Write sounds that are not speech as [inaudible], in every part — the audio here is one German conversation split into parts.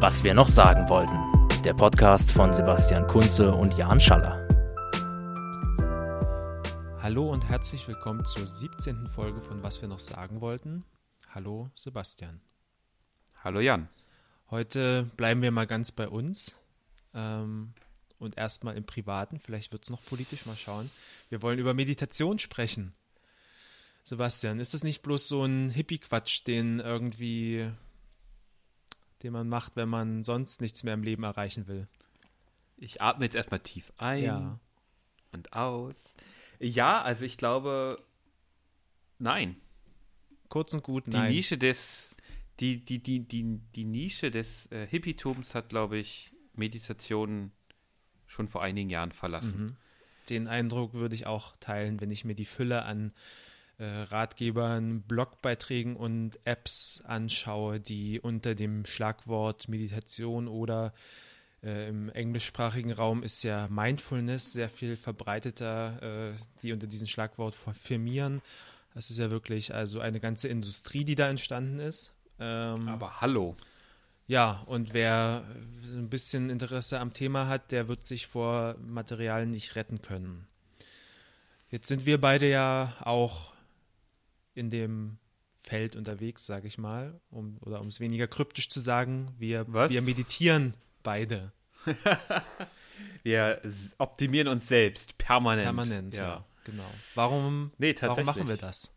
Was wir noch sagen wollten. Der Podcast von Sebastian Kunze und Jan Schaller. Hallo und herzlich willkommen zur 17. Folge von Was wir noch sagen wollten. Hallo Sebastian. Hallo Jan. Heute bleiben wir mal ganz bei uns ähm, und erstmal im Privaten. Vielleicht wird es noch politisch, mal schauen. Wir wollen über Meditation sprechen. Sebastian, ist das nicht bloß so ein Hippie-Quatsch, den irgendwie, den man macht, wenn man sonst nichts mehr im Leben erreichen will? Ich atme jetzt erstmal tief ein Ja. und aus. Ja, also ich glaube, nein. Kurz und gut, Die nein. Nische des, die, die, die, die, die Nische des äh, Hippietums hat, glaube ich, Meditation schon vor einigen Jahren verlassen. Mhm. Den Eindruck würde ich auch teilen, wenn ich mir die Fülle an Ratgebern, Blogbeiträgen und Apps anschaue, die unter dem Schlagwort Meditation oder äh, im englischsprachigen Raum ist ja Mindfulness sehr viel verbreiteter, äh, die unter diesem Schlagwort firmieren. Das ist ja wirklich also eine ganze Industrie, die da entstanden ist. Ähm, Aber hallo. ja, und wer ein bisschen Interesse am Thema hat, der wird sich vor Materialien nicht retten können. Jetzt sind wir beide ja auch in dem Feld unterwegs, sage ich mal, um, oder um es weniger kryptisch zu sagen, wir, Was? wir meditieren beide [laughs] Wir optimieren uns selbst permanent. permanent. Ja, Ja. genau. Warum, Nee, warum machen wir das?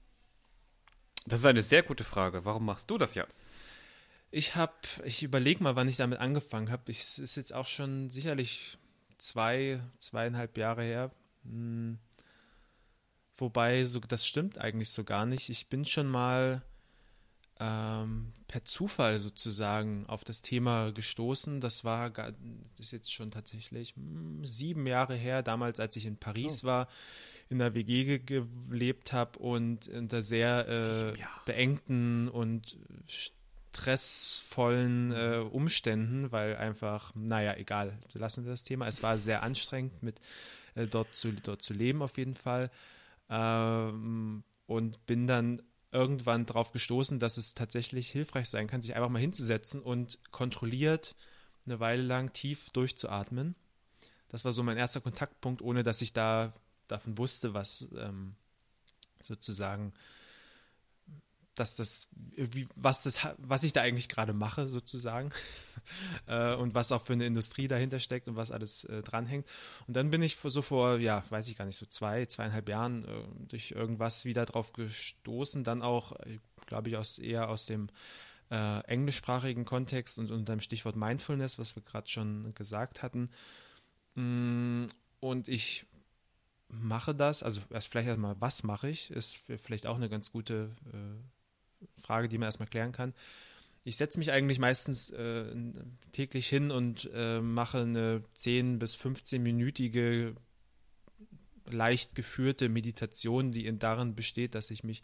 Das ist eine sehr gute Frage. Warum machst du das ja? Ich habe, ich überlege mal, wann ich damit angefangen habe. Es ist jetzt auch schon sicherlich zwei, zweieinhalb Jahre her. Hm. Wobei, so, das stimmt eigentlich so gar nicht. Ich bin schon mal ähm, per Zufall sozusagen auf das Thema gestoßen. Das war, das ist jetzt schon tatsächlich hm, sieben Jahre her, damals, als ich in Paris war, in der WG ge gelebt habe und unter sehr äh, beengten und stressvollen äh, Umständen, weil einfach, naja, egal, lassen wir das Thema. Es war sehr anstrengend, mit äh, dort, zu, dort zu leben auf jeden Fall. Ähm, und bin dann irgendwann darauf gestoßen, dass es tatsächlich hilfreich sein kann, sich einfach mal hinzusetzen und kontrolliert eine Weile lang tief durchzuatmen. Das war so mein erster Kontaktpunkt, ohne dass ich da davon wusste, was ähm, sozusagen, dass das, was das, was ich da eigentlich gerade mache, sozusagen, [laughs] äh, und was auch für eine Industrie dahinter steckt und was alles äh, dranhängt. Und dann bin ich so vor, ja, weiß ich gar nicht, so zwei, zweieinhalb Jahren äh, durch irgendwas wieder drauf gestoßen, dann auch, äh, glaube ich, aus eher aus dem äh, englischsprachigen Kontext und unter dem Stichwort Mindfulness, was wir gerade schon gesagt hatten. Mm, Und ich mache das, also erst vielleicht erstmal, was mache ich, ist vielleicht auch eine ganz gute Frage, die man erstmal klären kann. Ich setze mich eigentlich meistens äh, täglich hin und äh, mache eine 10- bis 15-minütige leicht geführte Meditation, die in darin besteht, dass ich mich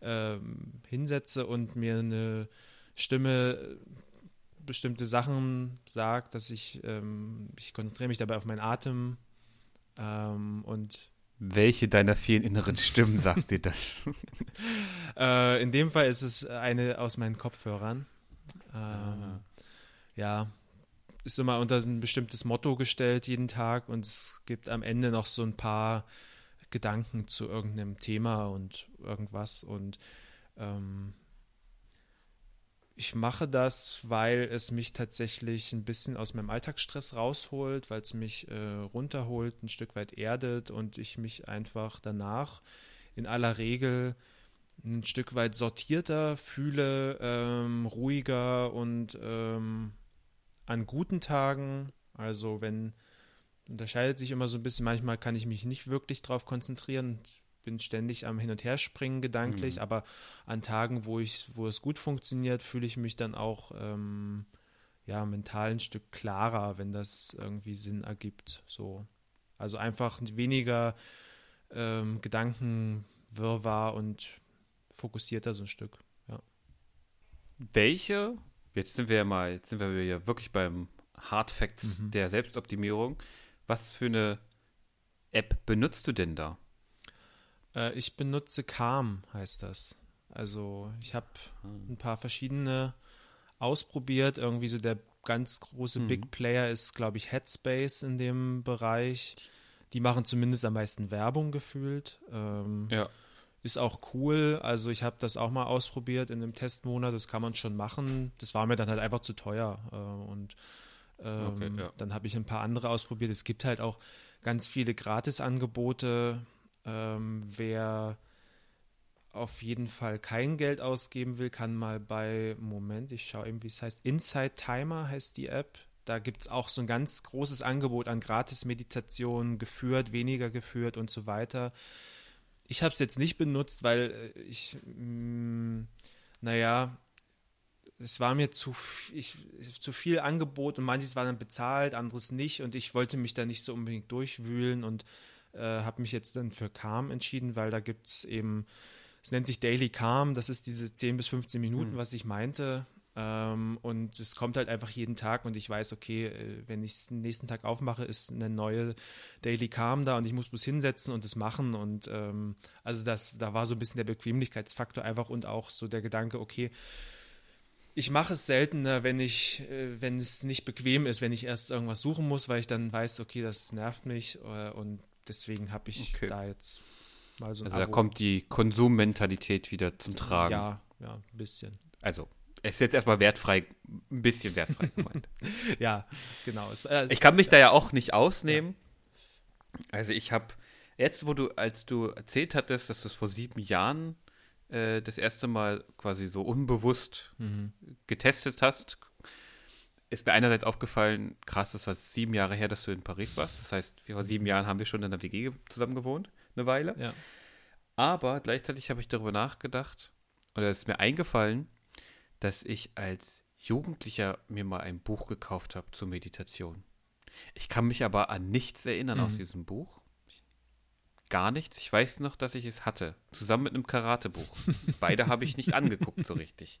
ähm, hinsetze und mir eine Stimme bestimmte Sachen sagt, dass ich, ähm, ich konzentriere mich dabei auf meinen Atem ähm, und Welche deiner vielen inneren Stimmen sagt dir das? [laughs] Äh, in dem Fall ist es eine aus meinen Kopfhörern. Ähm, Ah. Ja, ist immer unter ein bestimmtes Motto gestellt jeden Tag und es gibt am Ende noch so ein paar Gedanken zu irgendeinem Thema und irgendwas und ähm, ich mache das, weil es mich tatsächlich ein bisschen aus meinem Alltagsstress rausholt, weil es mich äh, runterholt, ein Stück weit erdet und ich mich einfach danach in aller Regel ein Stück weit sortierter fühle, ähm, ruhiger und ähm, an guten Tagen, also wenn unterscheidet sich immer so ein bisschen, manchmal kann ich mich nicht wirklich drauf konzentrieren, bin ständig am Hin- und Herspringen gedanklich, Mhm. aber an Tagen, wo ich, wo es gut funktioniert, fühle ich mich dann auch ähm, ja, mental ein Stück klarer, wenn das irgendwie Sinn ergibt. So. Also einfach weniger ähm, Gedankenwirrwarr und fokussierter so ein Stück. Ja. Welche, jetzt sind wir ja mal, jetzt sind wir ja wirklich beim Hard Facts Mhm. der Selbstoptimierung. Was für eine App benutzt du denn da? Äh, ich benutze Calm, heißt das. Also ich habe ein paar verschiedene ausprobiert. Irgendwie so der ganz große mhm. Big Player ist, glaube ich, Headspace in dem Bereich. Die machen zumindest am meisten Werbung gefühlt. Ähm, ja. Ist auch cool. Also ich habe das auch mal ausprobiert in einem Testmonat. Das kann man schon machen. Das war mir dann halt einfach zu teuer. Äh, und ähm, okay, ja. dann habe ich ein paar andere ausprobiert. Es gibt halt auch ganz viele Gratisangebote. Ähm, wer auf jeden Fall kein Geld ausgeben will, kann mal bei, Moment, ich schaue eben, wie es heißt, Inside Timer heißt die App. Da gibt es auch so ein ganz großes Angebot an Gratis-Meditationen, geführt, weniger geführt und so weiter. Ich habe es jetzt nicht benutzt, weil äh, ich, mh, mm, naja, es war mir zu, ich, zu viel Angebot und manches war dann bezahlt, anderes nicht und ich wollte mich da nicht so unbedingt durchwühlen und äh, habe mich jetzt dann für Calm entschieden, weil da gibt es eben es nennt sich Daily Calm, das ist diese 10 bis 15 Minuten, mhm. was ich meinte. Ähm, und es kommt halt einfach jeden Tag und ich weiß, okay, äh, wenn ich es den nächsten Tag aufmache, ist eine neue Daily Calm da und ich muss bloß hinsetzen und das machen. Und ähm, also das, da war so ein bisschen der Bequemlichkeitsfaktor einfach und auch so der Gedanke, okay, ich mache es seltener, wenn ich, äh, wenn es nicht bequem ist, wenn ich erst irgendwas suchen muss, weil ich dann weiß, okay, das nervt mich und deswegen habe ich okay. da jetzt Mal so also Abo. da kommt die Konsummentalität wieder zum Tragen. Ja, ja, ein bisschen. Also, es ist jetzt erstmal wertfrei, ein bisschen wertfrei gemeint. [laughs] ja, genau. Es, äh, ich kann mich da ja auch nicht ausnehmen. Ja. Also ich habe, jetzt wo du, als du erzählt hattest, dass du es vor sieben Jahren äh, das erste Mal quasi so unbewusst mhm. getestet hast, ist mir einerseits aufgefallen, krass, das war sieben Jahre her, dass du in Paris warst. Das heißt, vor sieben Jahren haben wir schon in der WG zusammen gewohnt eine Weile. Ja. Aber gleichzeitig habe ich darüber nachgedacht, oder es ist mir eingefallen, dass ich als Jugendlicher mir mal ein Buch gekauft habe zur Meditation. Ich kann mich aber an nichts erinnern mhm. aus diesem Buch. Gar nichts. Ich weiß noch, dass ich es hatte. Zusammen mit einem Karatebuch. [laughs] Beide habe ich nicht angeguckt so richtig.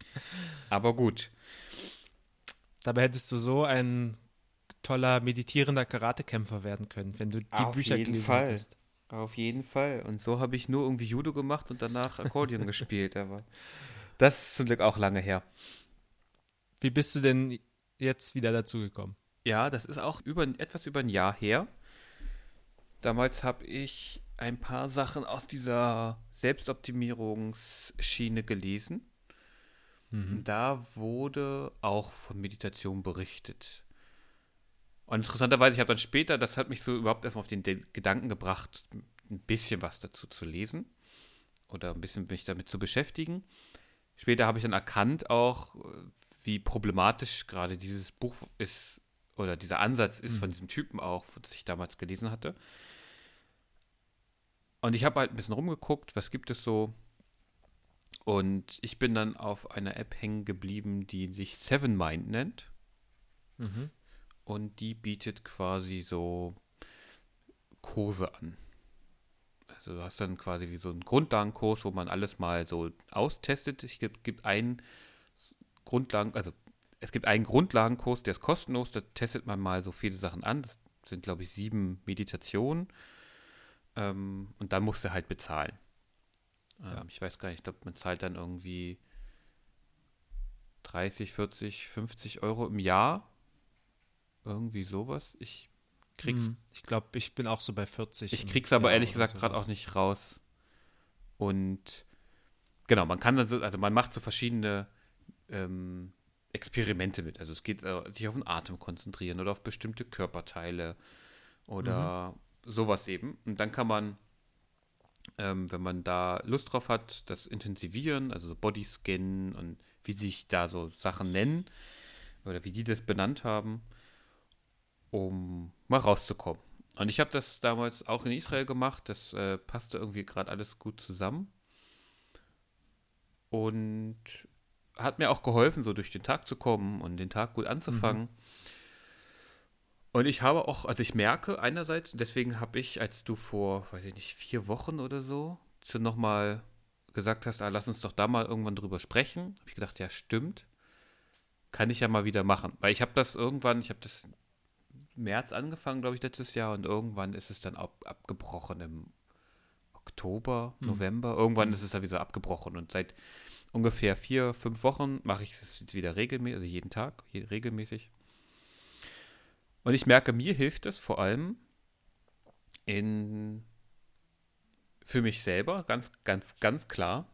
Aber gut. Dabei hättest du so ein toller meditierender Karatekämpfer werden können, wenn du die Auf Bücher gelesen Fall. hättest. Auf jeden Fall. Und so habe ich nur irgendwie Judo gemacht und danach Akkordeon [laughs] gespielt. Aber das ist zum Glück auch lange her. Wie bist du denn jetzt wieder dazugekommen? Ja, das ist auch über, etwas über ein Jahr her. Damals habe ich ein paar Sachen aus dieser Selbstoptimierungsschiene gelesen. Mhm. Da wurde auch von Meditation berichtet. Und interessanterweise, ich habe dann später, das hat mich so überhaupt erstmal auf den Gedanken gebracht, ein bisschen was dazu zu lesen oder ein bisschen mich damit zu beschäftigen. Später habe ich dann erkannt auch, wie problematisch gerade dieses Buch ist oder dieser Ansatz ist mhm. von diesem Typen auch, das ich damals gelesen hatte. Und ich habe halt ein bisschen rumgeguckt, was gibt es so. Und ich bin dann auf einer App hängen geblieben, die sich Seven Mind nennt. Mhm und die bietet quasi so Kurse an. Also du hast dann quasi wie so einen Grundlagenkurs, wo man alles mal so austestet. Es gibt, gibt einen Grundlagen, also es gibt einen Grundlagenkurs, der ist kostenlos, da testet man mal so viele Sachen an. Das sind, glaube ich, sieben Meditationen. Ähm, und dann musst du halt bezahlen. Ähm, ja. Ich weiß gar nicht, ich glaube, man zahlt dann irgendwie 30, 40, 50 Euro im Jahr irgendwie sowas. Ich krieg's. Hm, ich glaube, ich bin auch so bei 40. Ich krieg's aber ehrlich gesagt gerade auch nicht raus. Und genau, man kann dann so, also man macht so verschiedene ähm, Experimente mit. Also es geht äh, sich auf den Atem konzentrieren oder auf bestimmte Körperteile oder mhm. sowas eben. Und dann kann man, ähm, wenn man da Lust drauf hat, das intensivieren, also so Bodyscan und wie sich da so Sachen nennen oder wie die das benannt haben um mal rauszukommen. Und ich habe das damals auch in Israel gemacht. Das äh, passte irgendwie gerade alles gut zusammen. Und hat mir auch geholfen, so durch den Tag zu kommen und den Tag gut anzufangen. Mhm. Und ich habe auch, also ich merke einerseits, deswegen habe ich, als du vor, weiß ich nicht, vier Wochen oder so, zu nochmal gesagt hast, ah, lass uns doch da mal irgendwann drüber sprechen, habe ich gedacht, ja, stimmt. Kann ich ja mal wieder machen. Weil ich habe das irgendwann, ich habe das März angefangen, glaube ich, letztes Jahr und irgendwann ist es dann ab, abgebrochen im Oktober, hm. November. Irgendwann hm. ist es dann wieder abgebrochen und seit ungefähr vier, fünf Wochen mache ich es wieder regelmäßig, also jeden Tag, regelmäßig. Und ich merke, mir hilft es vor allem in für mich selber, ganz, ganz, ganz klar.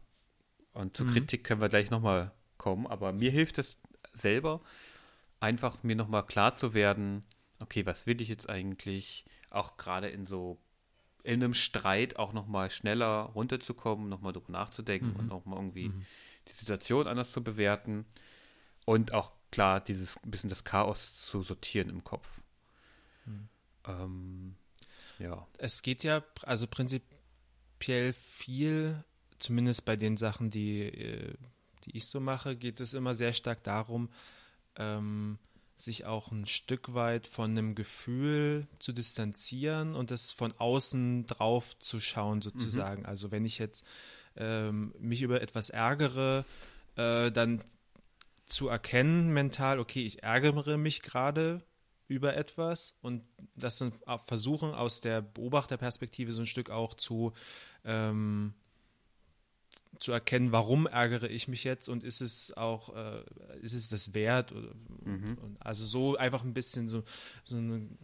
Und zur mhm. Kritik können wir gleich nochmal kommen, aber mir hilft es selber, einfach mir nochmal klar zu werden, okay, was will ich jetzt eigentlich, auch gerade in so in einem Streit auch nochmal schneller runterzukommen, nochmal drüber nachzudenken mhm. und nochmal irgendwie mhm. die Situation anders zu bewerten und auch klar dieses ein bisschen das Chaos zu sortieren im Kopf. Mhm. Ähm, ja. Es geht ja also prinzipiell viel, zumindest bei den Sachen, die, äh, die ich so mache, geht es immer sehr stark darum, ähm, sich auch ein Stück weit von einem Gefühl zu distanzieren und es von außen drauf zu schauen, sozusagen. Mhm. Also wenn ich jetzt ähm, mich über etwas ärgere, äh, dann zu erkennen mental, okay, ich ärgere mich gerade über etwas und das dann versuchen aus der Beobachterperspektive so ein Stück auch zu ähm, zu erkennen, warum ärgere ich mich jetzt und ist es auch, äh, ist es das wert? Mhm. Also so einfach ein bisschen so, so einen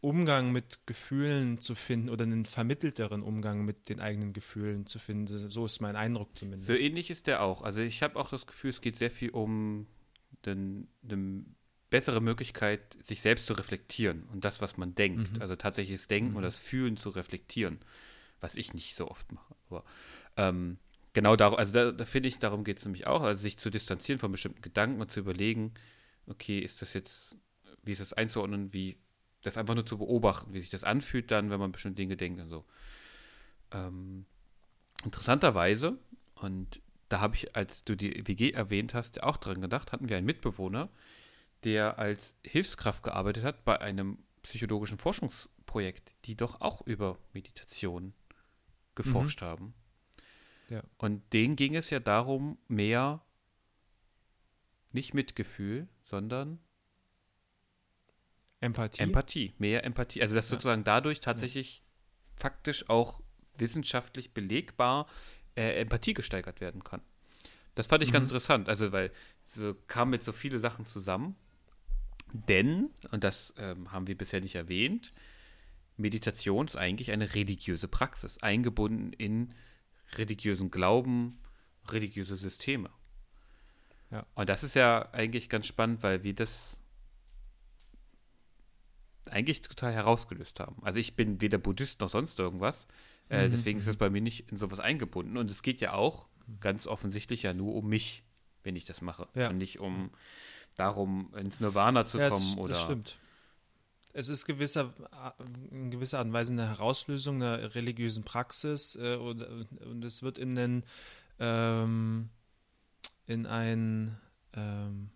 Umgang mit Gefühlen zu finden oder einen vermittelteren Umgang mit den eigenen Gefühlen zu finden. So ist mein Eindruck zumindest. So ähnlich ist der auch. Also ich habe auch das Gefühl, es geht sehr viel um eine bessere Möglichkeit, sich selbst zu reflektieren und das, was man denkt. Mhm. Also tatsächlich das Denken mhm. und das Fühlen zu reflektieren, was ich nicht so oft mache. Aber ähm, genau darum, also da, da finde ich, darum geht es nämlich auch, also sich zu distanzieren von bestimmten Gedanken und zu überlegen, okay, ist das jetzt, wie ist das einzuordnen, wie das einfach nur zu beobachten, wie sich das anfühlt dann, wenn man bestimmte Dinge denkt und so. Ähm, interessanterweise, und da habe ich, als du die WG erwähnt hast, auch dran gedacht, hatten wir einen Mitbewohner, der als Hilfskraft gearbeitet hat bei einem psychologischen Forschungsprojekt, die doch auch über Meditation geforscht mhm. haben. Ja. Und denen ging es ja darum, mehr nicht Mitgefühl, sondern Empathie. Empathie, mehr Empathie. Also dass ja. sozusagen dadurch tatsächlich ja. faktisch auch wissenschaftlich belegbar äh, Empathie gesteigert werden kann. Das fand ich mhm. ganz interessant, also weil so kam mit so viele Sachen zusammen. Denn, und das ähm, haben wir bisher nicht erwähnt, Meditation ist eigentlich eine religiöse Praxis, eingebunden in religiösen Glauben, religiöse Systeme. Ja. Und das ist ja eigentlich ganz spannend, weil wir das eigentlich total herausgelöst haben. Also ich bin weder Buddhist noch sonst irgendwas. Äh, mhm. Deswegen ist es mhm. bei mir nicht in sowas eingebunden. Und es geht ja auch ganz offensichtlich ja nur um mich, wenn ich das mache. Ja. Und nicht um darum, ins Nirvana zu ja, kommen das, oder. Das stimmt es ist gewisser, in gewisser Art und Weise eine Herauslösung einer religiösen Praxis äh, und, und, es wird in den ähm, in einen ähm,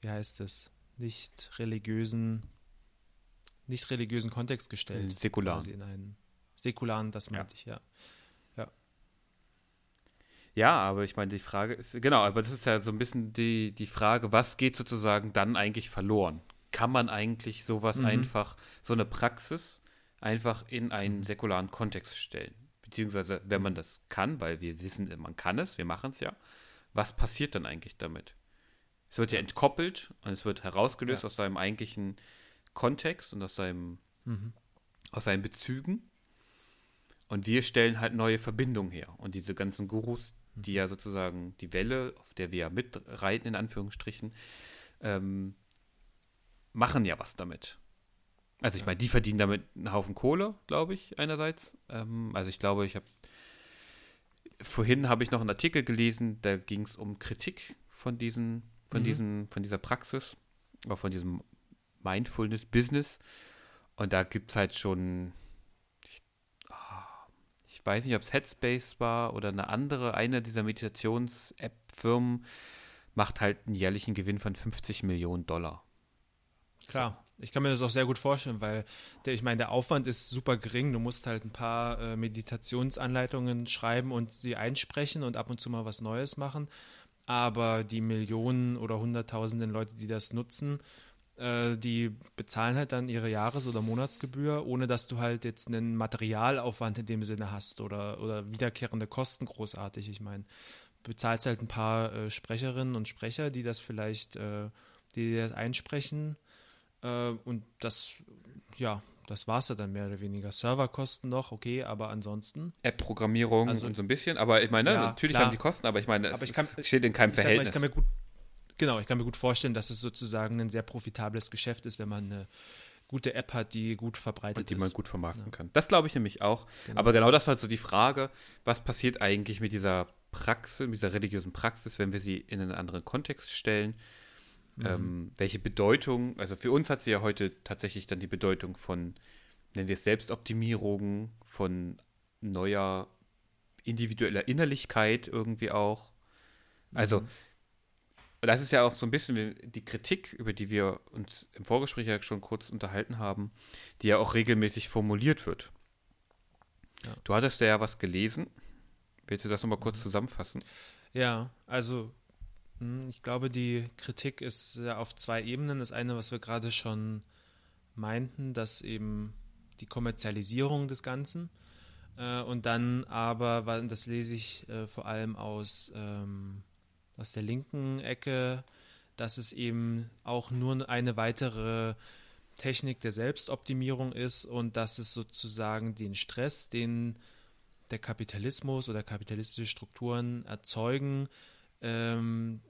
wie heißt es nicht religiösen nicht religiösen Kontext gestellt säkular in einen säkularen das meinte ja. ich ja ja, aber ich meine, die Frage ist, genau, aber das ist ja so ein bisschen die, die Frage, was geht sozusagen dann eigentlich verloren? kann man eigentlich sowas mhm. einfach, so eine Praxis einfach in einen säkularen Kontext stellen. Beziehungsweise, wenn man das kann, weil wir wissen, man kann es, wir machen es ja, was passiert dann eigentlich damit? Es wird ja entkoppelt und es wird herausgelöst ja. aus seinem eigentlichen Kontext und aus seinem, mhm. aus seinen Bezügen. Und wir stellen halt neue Verbindungen her. Und diese ganzen Gurus, die ja sozusagen die Welle, auf der wir ja mitreiten, in Anführungsstrichen, ähm, machen ja was damit. Also ich meine, die verdienen damit einen Haufen Kohle, glaube ich, einerseits. Ähm, also ich glaube, ich habe vorhin habe ich noch einen Artikel gelesen, da ging es um Kritik von diesen, von mhm. diesen, von dieser Praxis, auch von diesem Mindfulness-Business. Und da gibt es halt schon, ich weiß nicht, ob es Headspace war oder eine andere, eine dieser Meditations-App-Firmen macht halt einen jährlichen Gewinn von 50 Millionen Dollar. Klar, ich kann mir das auch sehr gut vorstellen, weil der, ich meine, der Aufwand ist super gering. Du musst halt ein paar äh, Meditationsanleitungen schreiben und sie einsprechen und ab und zu mal was Neues machen. Aber die Millionen oder Hunderttausenden Leute, die das nutzen, äh, die bezahlen halt dann ihre Jahres- oder Monatsgebühr, ohne dass du halt jetzt einen Materialaufwand in dem Sinne hast oder, oder wiederkehrende Kosten großartig. Ich meine, bezahlst halt ein paar äh, Sprecherinnen und Sprecher, die das vielleicht, äh, die das einsprechen Äh, und das, ja, das war es ja dann mehr oder weniger. Serverkosten noch, okay, aber ansonsten. App-Programmierung also, und so ein bisschen, aber ich meine, ja, natürlich klar. haben die Kosten, aber ich meine, aber ich kann, steht in keinem Verhältnis. Mal, ich kann mir gut, genau, ich kann mir gut vorstellen, dass es sozusagen ein sehr profitables Geschäft ist, wenn man eine gute App hat, die gut verbreitet und die ist. man gut vermarkten ja. kann. Das glaube ich nämlich auch. Genau. Aber genau das ist halt so die Frage, was passiert eigentlich mit dieser Praxis, mit dieser religiösen Praxis, wenn wir sie in einen anderen Kontext stellen? Mhm. Ähm, welche Bedeutung, also für uns hat sie ja heute tatsächlich dann die Bedeutung von, nennen wir es Selbstoptimierung, von neuer individueller Innerlichkeit irgendwie auch. Also mhm das ist ja auch so ein bisschen die Kritik, über die wir uns im Vorgespräch ja schon kurz unterhalten haben, die ja auch regelmäßig formuliert wird. Ja. Du hattest ja was gelesen. Willst du das nochmal kurz mhm. zusammenfassen? Ja, also hm, ich glaube, die Kritik ist auf zwei Ebenen. Das eine, was wir gerade schon meinten, dass eben die Kommerzialisierung des Ganzen äh, und dann aber, das lese ich äh, vor allem aus ähm, aus der linken Ecke, dass es eben auch nur eine weitere Technik der Selbstoptimierung ist und dass es sozusagen den Stress, den der Kapitalismus oder kapitalistische Strukturen erzeugen, ähm,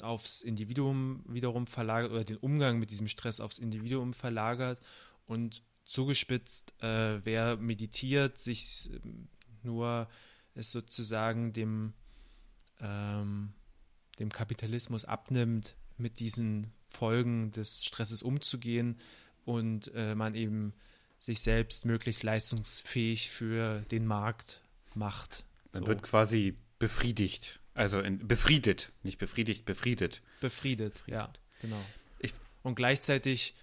aufs Individuum wiederum verlagert oder den Umgang mit diesem Stress aufs Individuum verlagert und zugespitzt, äh, wer meditiert, sich nur es sozusagen dem ähm, dem Kapitalismus abnimmt, mit diesen Folgen des Stresses umzugehen und äh, man eben sich selbst möglichst leistungsfähig für den Markt macht. Man so. wird quasi befriedigt, also in, befriedet, nicht befriedigt, befriedet. Befriedet, befriedet. ja, genau. Ich, und gleichzeitig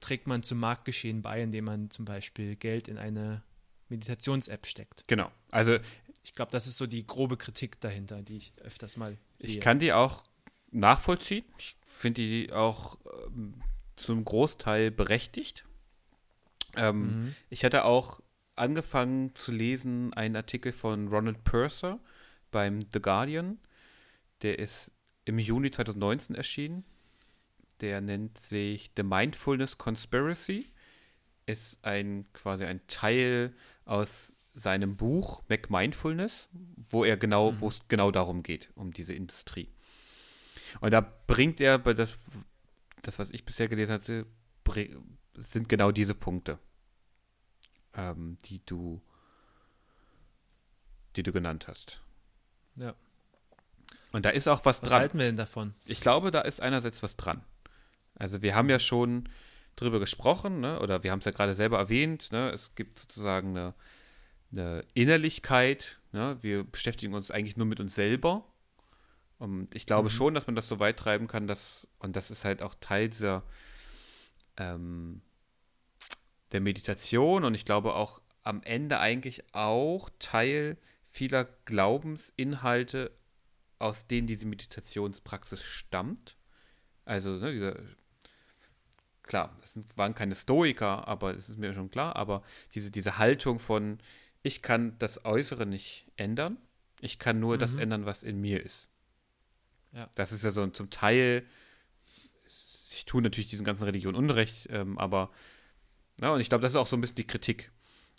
trägt man zum Marktgeschehen bei, indem man zum Beispiel Geld in eine Meditations-App steckt. Genau. Also ich glaube, das ist so die grobe Kritik dahinter, die ich öfters mal sehe. Ich kann die auch nachvollziehen. Ich finde die auch ähm, zum Großteil berechtigt. Ähm, mhm. Ich hatte auch angefangen zu lesen einen Artikel von Ronald Purser beim The Guardian. Der ist im Juni 2019 erschienen. Der nennt sich The Mindfulness Conspiracy. Ist ein quasi ein Teil aus seinem Buch Mac Mindfulness, wo er genau, mhm. wo es genau darum geht, um diese Industrie. Und da bringt er bei das, das was ich bisher gelesen hatte, sind genau diese Punkte, ähm, die du, die du genannt hast. Ja. Und da ist auch was, was dran. Was halten wir denn davon? Ich glaube, da ist einerseits was dran. Also wir haben ja schon drüber gesprochen, ne? oder wir haben es ja gerade selber erwähnt, ne? es gibt sozusagen eine eine Innerlichkeit. Ne? Wir beschäftigen uns eigentlich nur mit uns selber. Und ich glaube mhm. schon, dass man das so weit treiben kann, dass, und das ist halt auch Teil dieser ähm, der Meditation und ich glaube auch am Ende eigentlich auch Teil vieler Glaubensinhalte, aus denen diese Meditationspraxis stammt. Also, ne, dieser, klar, das sind, waren keine Stoiker, aber es ist mir schon klar, aber diese, diese Haltung von, ich kann das Äußere nicht ändern. Ich kann nur mhm. das ändern, was in mir ist. Ja. Das ist ja so zum Teil, ich tue natürlich diesen ganzen Religionen Unrecht, ähm, aber, ja, und ich glaube, das ist auch so ein bisschen die Kritik.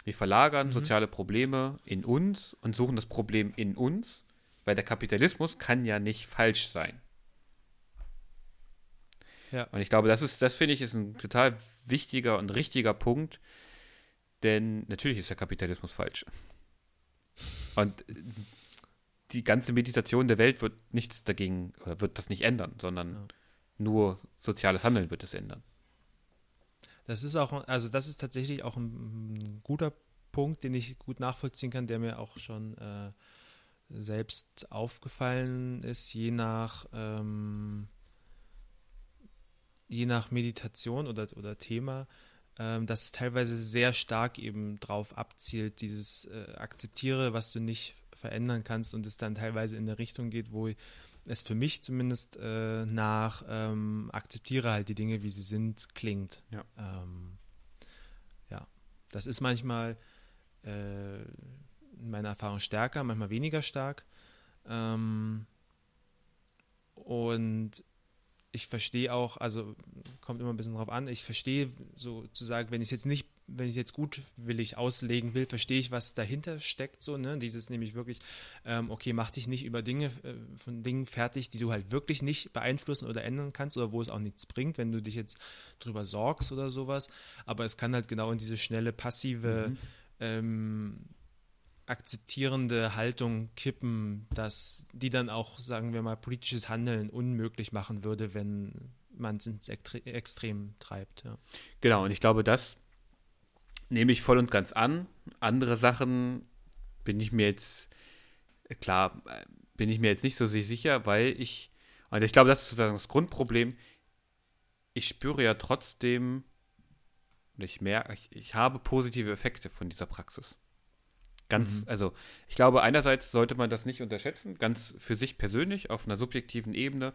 Wir verlagern mhm. soziale Probleme in uns und suchen das Problem in uns, weil der Kapitalismus kann ja nicht falsch sein. Ja. Und ich glaube, das ist, das finde ich, ist ein total wichtiger und richtiger Punkt, denn natürlich ist der Kapitalismus falsch. Und die ganze Meditation der Welt wird nichts dagegen, oder wird das nicht ändern, sondern ja. nur soziales Handeln wird es ändern. Das ist auch, also das ist tatsächlich auch ein, guter Punkt, den ich gut nachvollziehen kann, der mir auch schon äh, selbst aufgefallen ist, je nach ähm, je nach Meditation oder, oder Thema ähm, dass es teilweise sehr stark eben drauf abzielt, dieses äh, akzeptiere, was du nicht verändern kannst und es dann teilweise in eine Richtung geht, wo es für mich zumindest äh, nach ähm, akzeptiere halt die Dinge, wie sie sind, klingt. Ja, ähm, ja. das ist manchmal äh, in meiner Erfahrung stärker, manchmal weniger stark. Ähm, und ich verstehe auch, also kommt immer ein bisschen drauf an, ich verstehe sozusagen, wenn ich es jetzt nicht, wenn ich es jetzt gutwillig auslegen will, verstehe ich, was dahinter steckt, so, ne? Dieses nämlich wirklich, ähm, okay, mach dich nicht über Dinge, äh, von Dingen fertig, die du halt wirklich nicht beeinflussen oder ändern kannst oder wo es auch nichts bringt, wenn du dich jetzt drüber sorgst oder sowas. Aber es kann halt genau in diese schnelle, passive, mhm. ähm, akzeptierende Haltung kippen, dass die dann auch, sagen wir mal, politisches Handeln unmöglich machen würde, wenn man es ins Extrem treibt. Ja. Genau, und ich glaube, das nehme ich voll und ganz an. Andere Sachen bin ich mir jetzt, klar, bin ich mir jetzt nicht so sicher, weil ich, und ich glaube, das ist sozusagen das Grundproblem. Ich spüre ja trotzdem, ich merke, ich, ich habe positive Effekte von dieser Praxis. Ganz, mhm. also ich glaube, einerseits sollte man das nicht unterschätzen, ganz für sich persönlich, auf einer subjektiven Ebene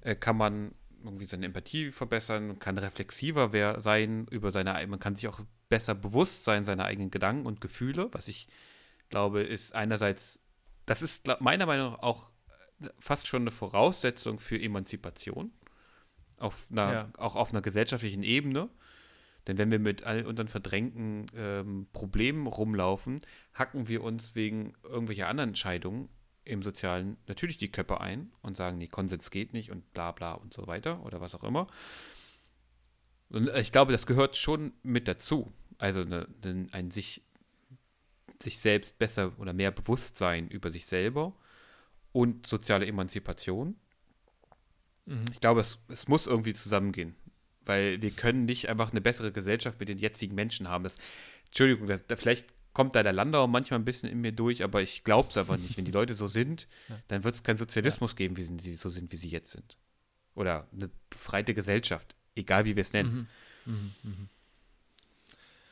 äh, kann man irgendwie seine Empathie verbessern, kann reflexiver wer sein über seine, man kann sich auch besser bewusst sein seiner eigenen Gedanken und Gefühle, was ich glaube, ist einerseits, das ist meiner Meinung nach auch äh, fast schon eine Voraussetzung für Emanzipation, auf einer, ja. auch auf einer gesellschaftlichen Ebene. Denn wenn wir mit all unseren verdrängten ähm, Problemen rumlaufen, hacken wir uns wegen irgendwelcher anderen Entscheidungen im Sozialen natürlich die Köpfe ein und sagen, nee, Konsens geht nicht und bla bla und so weiter oder was auch immer. Und ich glaube, das gehört schon mit dazu. Also ne, ne, ein sich, sich selbst besser oder mehr Bewusstsein über sich selber und soziale Emanzipation. Mhm. Ich glaube, es, es muss irgendwie zusammengehen weil wir können nicht einfach eine bessere Gesellschaft mit den jetzigen Menschen haben. Das, Entschuldigung, da, da, vielleicht kommt da der Landauer manchmal ein bisschen in mir durch, aber ich glaube es einfach nicht. Wenn die Leute so sind, [laughs] dann wird es keinen Sozialismus ja. geben, wie sie so sind, wie sie jetzt sind. Oder eine befreite Gesellschaft, egal wie wir es nennen. Mhm. Mhm. Mhm.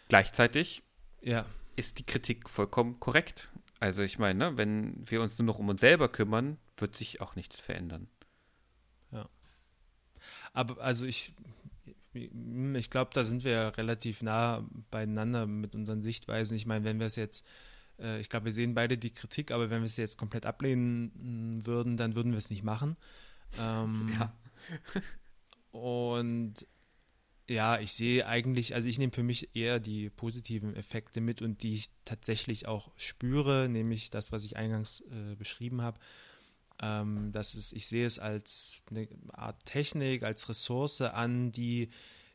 Gleichzeitig ja. ist die Kritik vollkommen korrekt. Also ich meine, ne, wenn wir uns nur noch um uns selber kümmern, wird sich auch nichts verändern. Ja. Aber also ich ich glaube, da sind wir relativ nah beieinander mit unseren Sichtweisen. Ich meine, wenn wir es jetzt, äh, ich glaube, wir sehen beide die Kritik, aber wenn wir es jetzt komplett ablehnen würden, dann würden wir es nicht machen. Ähm, [laughs] ja. und ja, ich sehe eigentlich, also ich nehme für mich eher die positiven Effekte mit und die ich tatsächlich auch spüre, nämlich das, was ich eingangs äh, beschrieben habe. Ähm, das ist, ich sehe es als eine Art Technik, als Ressource an, die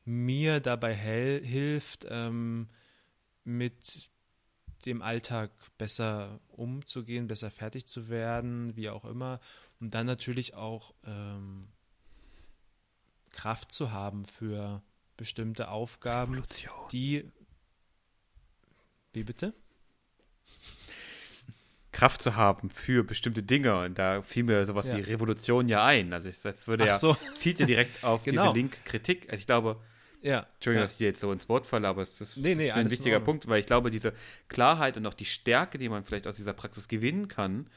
mir dabei hilft, ähm, mit dem Alltag besser umzugehen, besser fertig zu werden, wie auch immer. Und dann natürlich auch ähm, Kraft zu haben für bestimmte Aufgaben, Revolution. die. Wie bitte? Kraft zu haben für bestimmte Dinge. Und da fiel mir sowas ja. wie Revolution ja ein. Also ich, das würde ja, so. zieht ja direkt [laughs] auf genau. diese Link-Kritik. Also ich glaube, ja. Entschuldigung, ja. dass ich dir jetzt so ins Wort falle, aber es ist, nee, nee, ist ein wichtiger Punkt, weil ich glaube, diese Klarheit und auch die Stärke, die man vielleicht aus dieser Praxis gewinnen kann,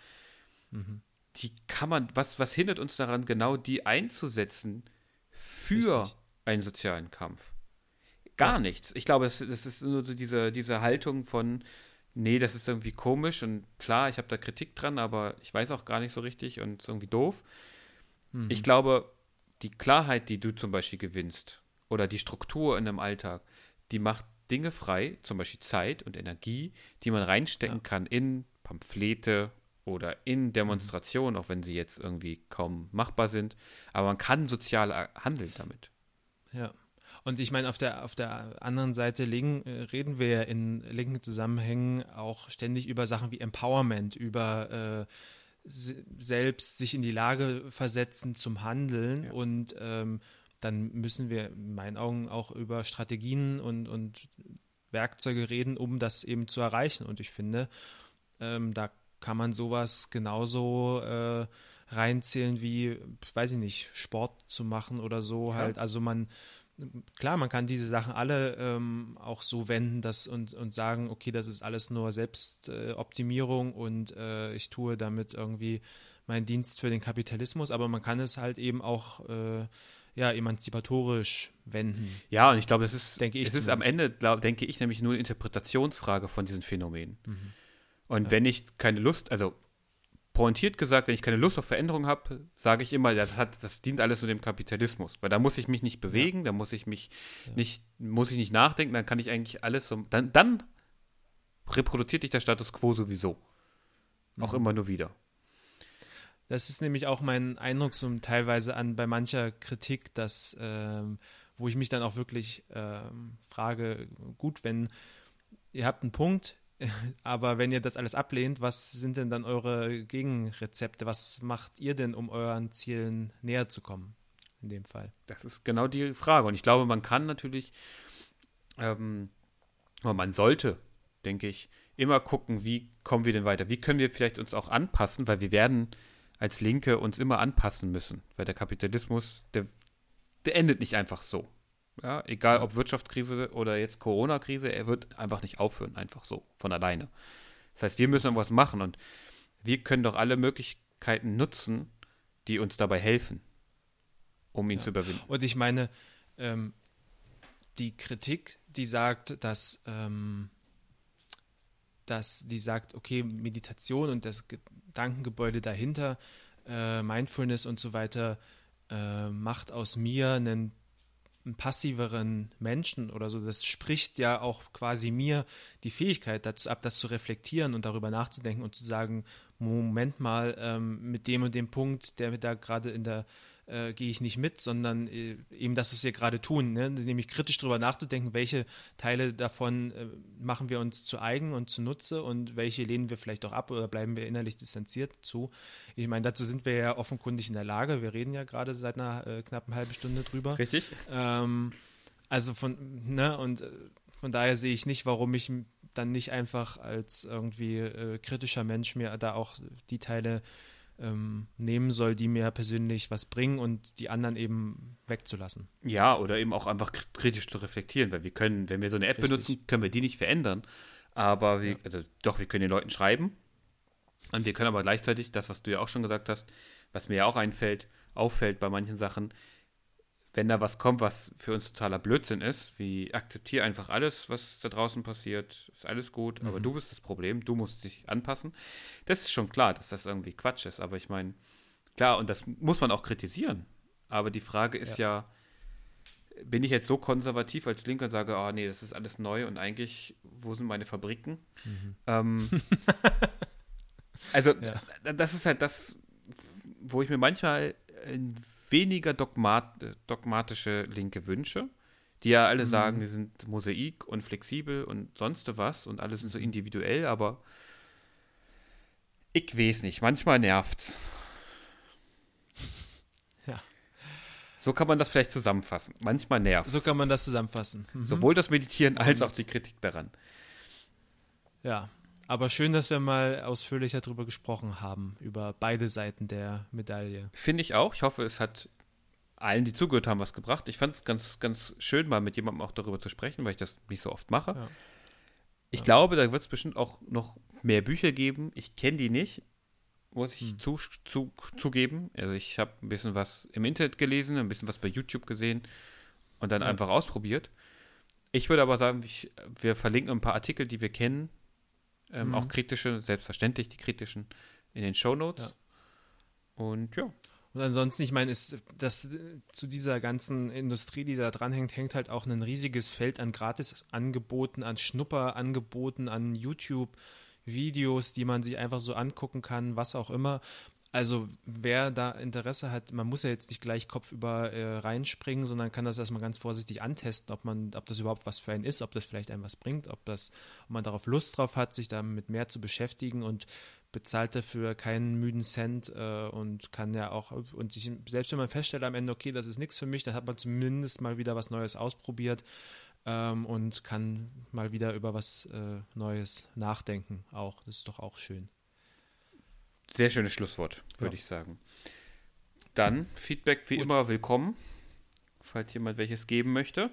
mhm. die kann man, was, was hindert uns daran, genau die einzusetzen für Richtig. einen sozialen Kampf? Gar ja. nichts. Ich glaube, es, es ist nur so diese, diese Haltung von, nee, das ist irgendwie komisch und klar, ich habe da Kritik dran, aber ich weiß auch gar nicht so richtig und ist irgendwie doof. Mhm. Ich glaube, die Klarheit, die du zum Beispiel gewinnst oder die Struktur in einem Alltag, die macht Dinge frei, zum Beispiel Zeit und Energie, die man reinstecken ja. kann in Pamphlete oder in Demonstrationen, mhm. auch wenn sie jetzt irgendwie kaum machbar sind. Aber man kann sozial handeln damit. Ja. Und ich meine, auf der, auf der anderen Seite legen, äh, reden wir ja in linken Zusammenhängen auch ständig über Sachen wie Empowerment, über äh, selbst sich in die Lage versetzen zum Handeln. Ja. Und ähm, dann müssen wir in meinen Augen auch über Strategien und, und Werkzeuge reden, um das eben zu erreichen. Und ich finde, ähm, da kann man sowas genauso äh, reinzählen wie, weiß ich nicht, Sport zu machen oder so ja. halt. Also man, klar, man kann diese Sachen alle ähm, auch so wenden dass, und, und sagen, okay, das ist alles nur Selbstoptimierung äh, und äh, ich tue damit irgendwie meinen Dienst für den Kapitalismus, aber man kann es halt eben auch äh, ja, emanzipatorisch wenden. Ja, und ich glaube, es ist, denke ich es ist am Ende, glaub, denke ich, nämlich nur eine Interpretationsfrage von diesen Phänomenen. Mhm. Und ja. wenn ich keine Lust, also pointiert gesagt, wenn ich keine Lust auf Veränderung habe, sage ich immer, das, hat, das dient alles nur dem Kapitalismus. Weil da muss ich mich nicht bewegen, ja. da muss ich mich ja. nicht, muss ich nicht nachdenken, dann kann ich eigentlich alles so. Dann, dann reproduziert sich der Status quo sowieso. Auch mhm. immer nur wieder. Das ist nämlich auch mein Eindruck so teilweise an bei mancher Kritik, dass ähm, wo ich mich dann auch wirklich ähm, frage, gut, wenn ihr habt einen Punkt, [laughs] aber wenn ihr das alles ablehnt, was sind denn dann eure Gegenrezepte? Was macht ihr denn, um euren Zielen näher zu kommen? In dem Fall. Das ist genau die Frage. Und ich glaube, man kann natürlich, ähm, man sollte, denke ich, immer gucken, wie kommen wir denn weiter? Wie können wir vielleicht uns auch anpassen, weil wir werden als Linke uns immer anpassen müssen, weil der Kapitalismus, der, der endet nicht einfach so. Ja, egal ob Wirtschaftskrise oder jetzt Corona-Krise, er wird einfach nicht aufhören, einfach so, von alleine. Das heißt, wir müssen irgendwas machen und wir können doch alle Möglichkeiten nutzen, die uns dabei helfen, um ihn ja. zu überwinden. Und ich meine, ähm, die Kritik, die sagt, dass, ähm, dass die sagt, okay, Meditation und das Gedankengebäude dahinter, äh, Mindfulness und so weiter, äh, macht aus mir einen einen passiveren Menschen oder so, das spricht ja auch quasi mir die Fähigkeit dazu ab, das zu reflektieren und darüber nachzudenken und zu sagen, Moment mal, ähm, mit dem und dem Punkt, der da gerade in der äh, gehe ich nicht mit, sondern äh, eben das, was wir gerade tun, ne? nämlich kritisch darüber nachzudenken, welche Teile davon äh, machen wir uns zu eigen und zunutze und welche lehnen wir vielleicht auch ab oder bleiben wir innerlich distanziert zu. Ich meine, dazu sind wir ja offenkundig in der Lage. Wir reden ja gerade seit einer äh, knappen halben Stunde drüber. Richtig. Ähm, also von, ne, und äh, von daher sehe ich nicht, warum ich dann nicht einfach als irgendwie äh, kritischer Mensch mir da auch die Teile ähm, nehmen soll, die mir persönlich was bringen und die anderen eben wegzulassen. Ja, oder eben auch einfach kritisch zu reflektieren, weil wir können, wenn wir so eine App Richtig. benutzen, können wir die nicht verändern. Aber wir, ja. also doch, wir können den Leuten schreiben. Und wir können aber gleichzeitig, das, was du ja auch schon gesagt hast, was mir ja auch einfällt, auffällt bei manchen Sachen, wenn da was kommt, was für uns totaler Blödsinn ist, wie akzeptiere einfach alles, was da draußen passiert, ist alles gut, mhm. aber du bist das Problem, du musst dich anpassen. Das ist schon klar, dass das irgendwie Quatsch ist, aber ich meine, klar, und das muss man auch kritisieren. Aber die Frage ist ja, ja bin ich jetzt so konservativ als Linker und sage, oh nee, das ist alles neu und eigentlich, wo sind meine Fabriken? Mhm. Ähm, [laughs] also, ja. das ist halt das, wo ich mir manchmal weniger dogmat dogmatische Linke Wünsche, die ja alle mhm. sagen, die sind Mosaik und flexibel und sonst was und alle sind so individuell, aber ich weiß nicht, manchmal nervt's. [laughs] Ja. So kann man das vielleicht zusammenfassen. Manchmal nervt So kann man das zusammenfassen. Mhm. Sowohl das Meditieren als auch die Kritik daran. Ja, aber schön, dass wir mal ausführlicher darüber gesprochen haben, über beide Seiten der Medaille. Finde ich auch. Ich hoffe, es hat allen, die zugehört haben, was gebracht. Ich fand es ganz, ganz schön, mal mit jemandem auch darüber zu sprechen, weil ich das nicht so oft mache. Ja. Ich ja. glaube, da wird es bestimmt auch noch mehr Bücher geben. Ich kenne die nicht, muss ich hm. zu, zu, zugeben. Also ich habe ein bisschen was im Internet gelesen, ein bisschen was bei YouTube gesehen und dann ja. einfach ausprobiert. Ich würde aber sagen, ich, wir verlinken ein paar Artikel, die wir kennen, ähm, mhm. Auch kritische, selbstverständlich die kritischen in den Show Notes. Ja. Und ja. Und ansonsten, ich meine, ist das zu dieser ganzen Industrie, die da dranhängt, hängt halt auch ein riesiges Feld an Gratisangeboten, an Schnupperangeboten, an YouTube-Videos, die man sich einfach so angucken kann, was auch immer. Also wer da Interesse hat, man muss ja jetzt nicht gleich kopfüber äh, reinspringen, sondern kann das erstmal ganz vorsichtig antesten, ob man, ob das überhaupt was für einen ist, ob das vielleicht einem was bringt, ob das, ob man darauf Lust drauf hat, sich damit mehr zu beschäftigen und bezahlt dafür keinen müden Cent äh, und kann ja auch, und ich, selbst wenn man feststellt am Ende, okay, das ist nichts für mich, dann hat man zumindest mal wieder was Neues ausprobiert ähm, und kann mal wieder über was äh, Neues nachdenken. Auch, das ist doch auch schön. Sehr schönes Schlusswort, würde ja. ich sagen. Dann Feedback wie Gut. immer willkommen, falls jemand welches geben möchte.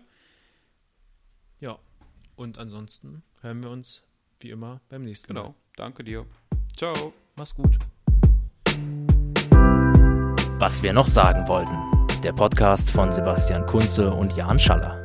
Ja, und ansonsten hören wir uns wie immer beim nächsten genau. Mal. Genau, danke dir. Ciao. Mach's gut. Was wir noch sagen wollten. Der Podcast von Sebastian Kunze und Jan Schaller.